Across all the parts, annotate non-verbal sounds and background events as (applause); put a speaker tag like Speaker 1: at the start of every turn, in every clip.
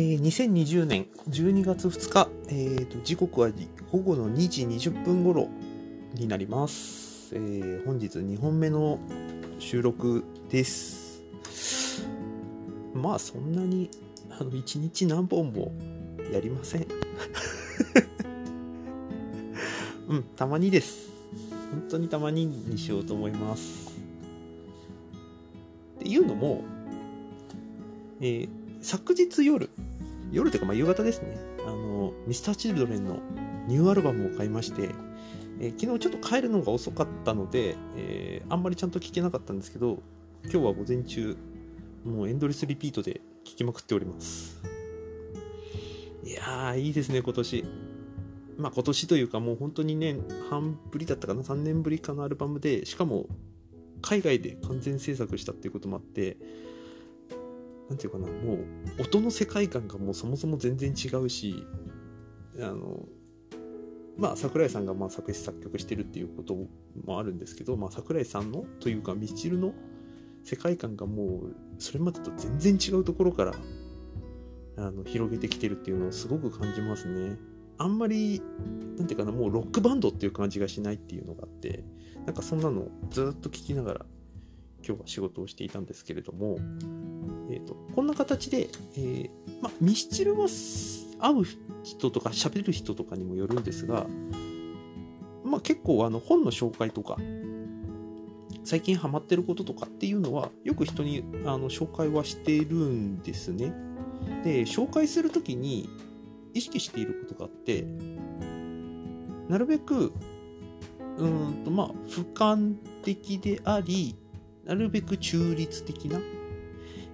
Speaker 1: えー、2020年12月2日、えーと、時刻は午後の2時20分頃になります。えー、本日2本目の収録です。まあそんなにあの1日何本もやりません。(laughs) うん、たまにです。本当にたまににしようと思います。っていうのも、えー、昨日夜、夜というかまあ夕方ですね、あの、ミスターチルドレンのニューアルバムを買いまして、えー、昨日ちょっと帰るのが遅かったので、えー、あんまりちゃんと聞けなかったんですけど、今日は午前中、もうエンドレスリピートで聞きまくっております。いやー、いいですね、今年。まあ今年というかもう本当に年半ぶりだったかな、3年ぶりかのアルバムで、しかも海外で完全制作したっていうこともあって、何て言うかな、もう音の世界観がもうそもそも全然違うし、あの、まあ桜井さんがまあ作詞作曲してるっていうこともあるんですけど、まあ桜井さんのというかミスチルの世界観がもうそれまでと全然違うところからあの広げてきてるっていうのをすごく感じますね。あんまり、なんていうかな、もうロックバンドっていう感じがしないっていうのがあって、なんかそんなのずっと聞きながら今日は仕事をしていたんですけれども、えーと、こんな形で、えー、まミスチルは会う人とか喋る人とかにもよるんですが、まあ、結構あの本の紹介とか最近ハマってることとかっていうのはよく人にあの紹介はしてるんですね。で紹介する時に意識していることがあってなるべくうんとまあ俯瞰的でありなるべく中立的な。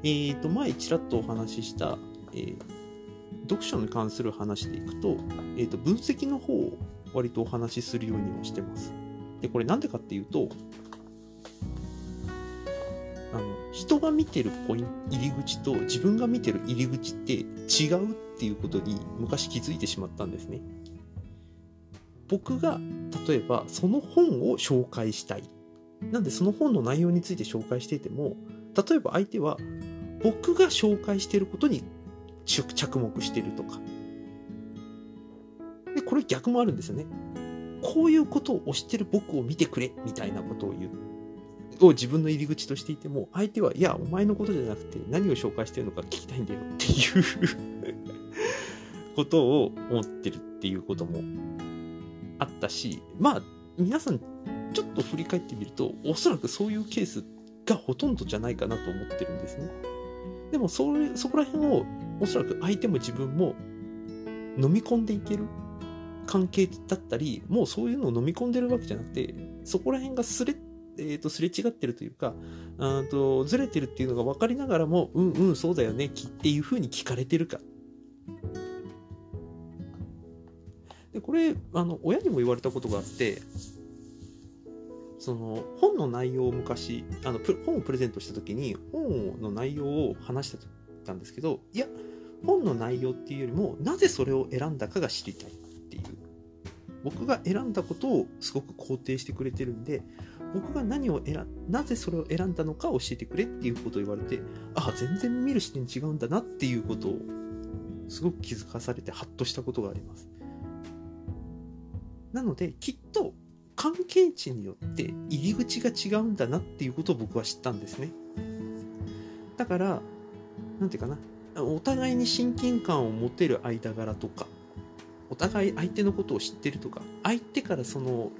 Speaker 1: えー、と前ちらっとお話しした、えー、読書に関する話でいくと,、えー、と分析の方を割とお話しするようにはしてます。でこれなんでかっていうとあの人が見てるポイン入り口と自分が見てる入り口って違うっていうことに昔気づいてしまったんですね。僕が例えばその本を紹介したい。なんでその本の内容について紹介していても例えば相手は僕が紹介していることに着目してるとか。でこれ逆もあるんですよね。こういうことを推してる僕を見てくれみたいなことを言う。を自分の入り口としていても相手はいやお前のことじゃなくて何を紹介してるのか聞きたいんだよっていうことを思ってるっていうこともあったしまあ皆さんちょっと振り返ってみるとおそらくそういうケースがほとんどじゃないかなと思ってるんですね。でもそれそこら辺をおそらく相手も自分も飲み込んでいける関係だったりもうそういうのを飲み込んでるわけじゃなくてそこら辺がすれえーと、すれ違ってるというかあとずれてるっていうのが分かりながらもうんうんそうだよねっていうふうに聞かれてるか。でこれあの親にも言われたことがあってその本の内容を昔あの本をプレゼントした時に本の内容を話してたんですけどいや本の内容っていうよりもなぜそれを選んだかが知りたいっていう。僕が選んだことをすごく肯定してくれてるんで僕が何を選なぜそれを選んだのか教えてくれっていうことを言われてああ全然見る視点違うんだなっていうことをすごく気づかされてハッとしたことがあります。なのできっと関係値によって入り口が違うんだなっていうことを僕は知ったんですね。だから何て言うかな。お互いに親近感を持てる間柄とかお互い相手のことを知ってるとか相手からその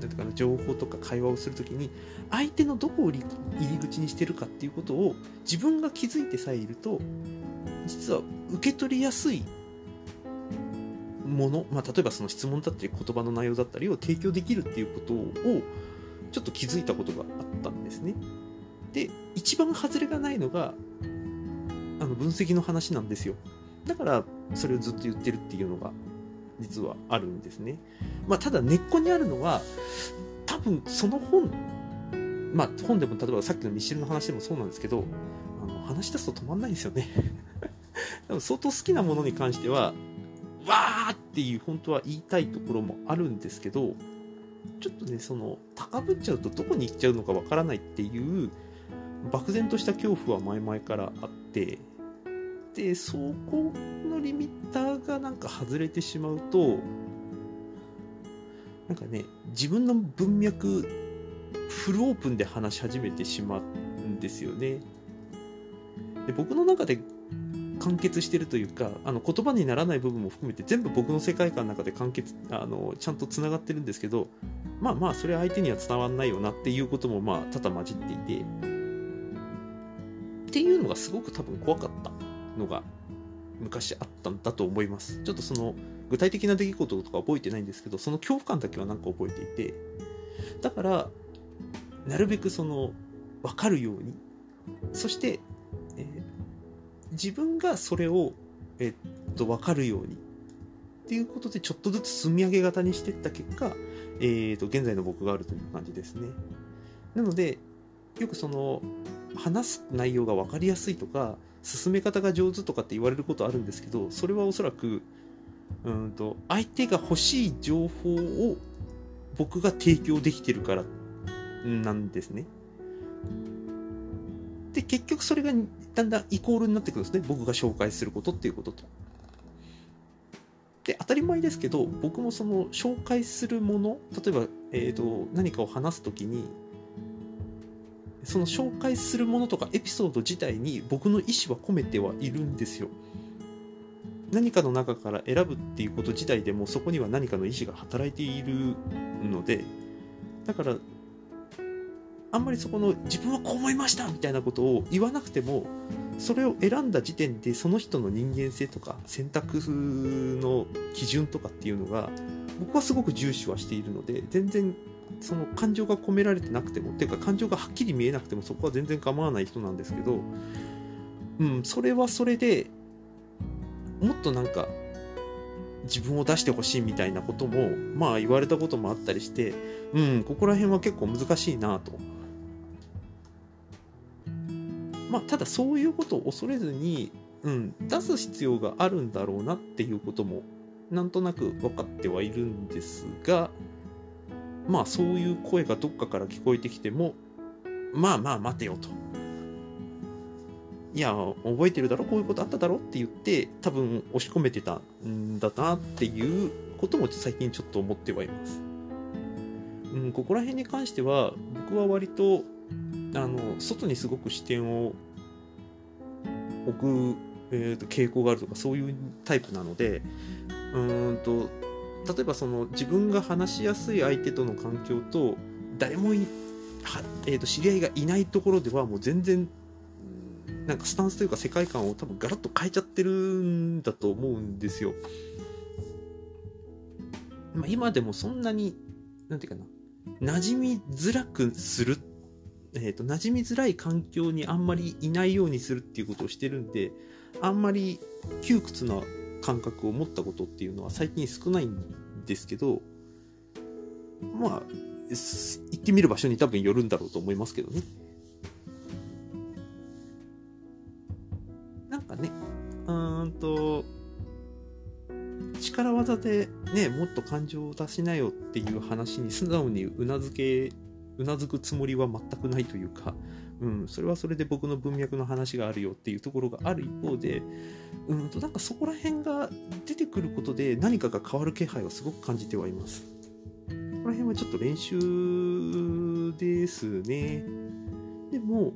Speaker 1: なんていうかな情報とか会話をするときに相手のどこを入り口にしてるかっていうことを自分が気づいてさえいると実は受け取りやすいもの、まあ、例えばその質問だったり言葉の内容だったりを提供できるっていうことをちょっと気づいたことがあったんですね。で一番外れがないのがあの分析の話なんですよ。だからそれをずっと言ってるっていうのが実はあるんですね。まあ、ただ根っこにあるのは多分その本まあ本でも例えばさっきのミシルの話でもそうなんですけどあの話し出すと止まんないんですよね。(laughs) 多分相当好きなものに関してはわーっていう本当は言いたいところもあるんですけどちょっとねその高ぶっちゃうとどこに行っちゃうのかわからないっていう漠然とした恐怖は前々からあってでそこのリミッターがなんか外れてしまうとなんかね自分の文脈フルオープンで話し始めてしまうんですよね。で僕の中で完結してるというかあの言葉にならない部分も含めて全部僕の世界観の中で完結あのちゃんとつながってるんですけどまあまあそれは相手には伝わんないよなっていうこともまあ多々混じっていて。っていうのがすごく多分怖かったのが昔あったんだと思います。ちょっとその具体的な出来事とか覚えてないんですけどその恐怖感だけはなんか覚えていて。だからなるべくその分かるように。そして、えー、自分がそれを、え、っと分かるようにっていうことでちょっとずつ積み上げ型にしていった結果、え、っと現在の僕があるという感じですねなのでよくその話す内容が分かりやすいとか進め方が上手とかって言われることあるんですけどそれはおそらくうんと相手が欲しい情報を僕が提供できてるからなんですね。で結局それがだんだんイコールになってくるんですね僕が紹介することっていうことと。で当たり前ですけど僕もその紹介するもの例えば、えーと、何かを話す時にその紹介するものとかエピソード自体に僕の意思は込めてはいるんですよ。何かの中から選ぶっていうこと自体でもそこには何かの意思が働いているのでだからあんまりそこの自分はこう思いましたみたいなことを言わなくてもそれを選んだ時点でその人の人間性とか選択の基準とかっていうのが僕はすごく重視はしているので全然その感情が込められてなくてもっていうか感情がはっきり見えなくてもそこは全然構わない人なんですけどうんそれはそれでもっとなんか自分を出してほしいみたいなこともまあ言われたこともあったりしてうんここら辺は結構難しいなと。まあただそういうことを恐れずに、うん、出す必要があるんだろうなっていうこともなんとなく分かってはいるんですがまあそういう声がどっかから聞こえてきてもまあまあ待てよと。いや、覚えてるだろ、こういうことあっただろって言って、多分押し込めてたんだなっていうことも最近ちょっと思ってはいます。うん、ここら辺に関しては、僕は割と、あの、外にすごく視点を置く、えーと、傾向があるとか、そういうタイプなので、うんと、例えばその自分が話しやすい相手との環境と、誰もい、えーと知り合いがいないところではもう全然なんかスタンスというか世界観を多分ガラッと変えちゃってるんだと思うんですよ。まあ、今でもそんなに、なんていうかな、馴染みづらくするっ、えっ、ー、と、馴染みづらい環境にあんまりいないようにするっていうことをしてるんで、あんまり窮屈な感覚を持ったことっていうのは最近少ないんですけど、まあ、行ってみる場所に多分よるんだろうと思いますけどね。なんかねうんと力技でねもっと感情を出しなよっていう話に素直にうなずけうなずくつもりは全くないというか、うん、それはそれで僕の文脈の話があるよっていうところがある一方で、うんとなんかそこら辺が出てくることで何かが変わる気配をすごく感じてはいます。ここら辺はちょっと練習ですね。でも、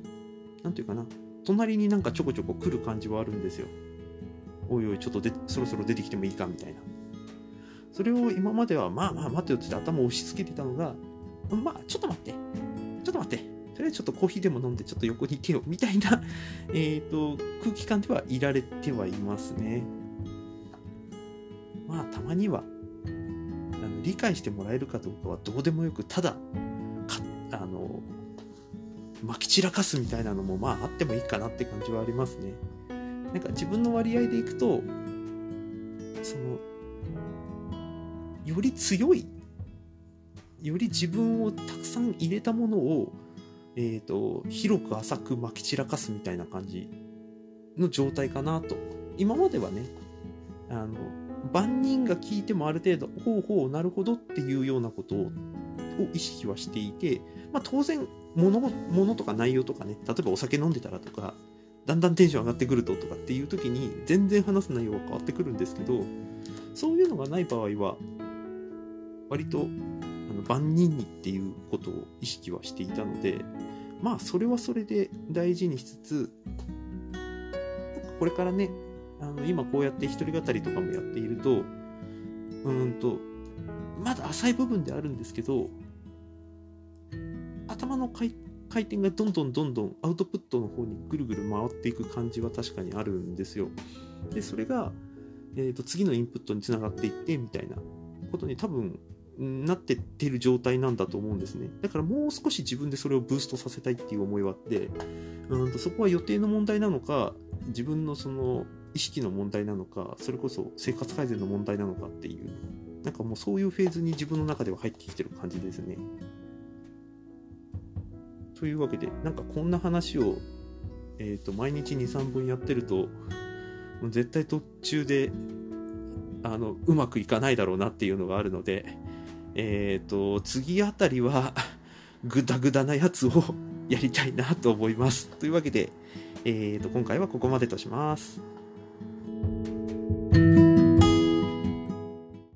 Speaker 1: なんていうかな、隣になんかちょこちょこ来る感じはあるんですよ。おいおい、ちょっとでそろそろ出てきてもいいかみたいな。それを今までは、まあまあ待てよって頭を押し付けてたのが、まあちょっと待って、ちょっと待って、とりあえずちょっとコーヒーでも飲んでちょっと横に行けよみたいな (laughs) えっと、空気感ではいられてはいますね。まあたまには、あの理解してもらえるかどうかはどうでもよく、ただ、あの、まき散らかすみたいなのもまああってもいいかなって感じはありますね。なんか自分の割合でいくとそのより強いより自分をたくさん入れたものを、えーと、広く浅くまき散らかすみたいな感じの状態かなと。今まではねあの万人が聞いてもある程度ほうほうなるほどっていうようなことを意識はしていて、まあ、当然物物とか内容とかね例えばお酒飲んでたらとかだんだんテンション上がってくるととかっていう時に全然話す内容が変わってくるんですけどそういうのがない場合は割との万人にっていうことを意識はしていたのでまあそれはそれで大事にしつつこれからねあの今こうやって一人語りとかもやっているとうんとまだ浅い部分であるんですけど頭の回回転がどんどんどんどんアウトプットの方にぐるぐる回っていく感じは確かにあるんですよ。でそれが、えーと、次のインプットにつながっていってみたいなことに多分なってってる状態なんだと思うんですね。だからもう少し自分でそれをブーストさせたいっていう思いはあって、うんとそこは予定の問題なのか、自分のその意識の問題なのか、それこそ生活改善の問題なのかっていう、なんかもうそういうフェーズに自分の中では入ってきてる感じですね。というわけで、なんかこんな話を、えっ、ー、と、毎日2、3分やってると、絶対途中で、あの、うまくいかないだろうなっていうのがあるので、えっ、ー、と、次あたりは、(laughs) グダグダなやつを (laughs) やりたいなと思います。というわけで、えっ、ー、と、今回はここまでとします。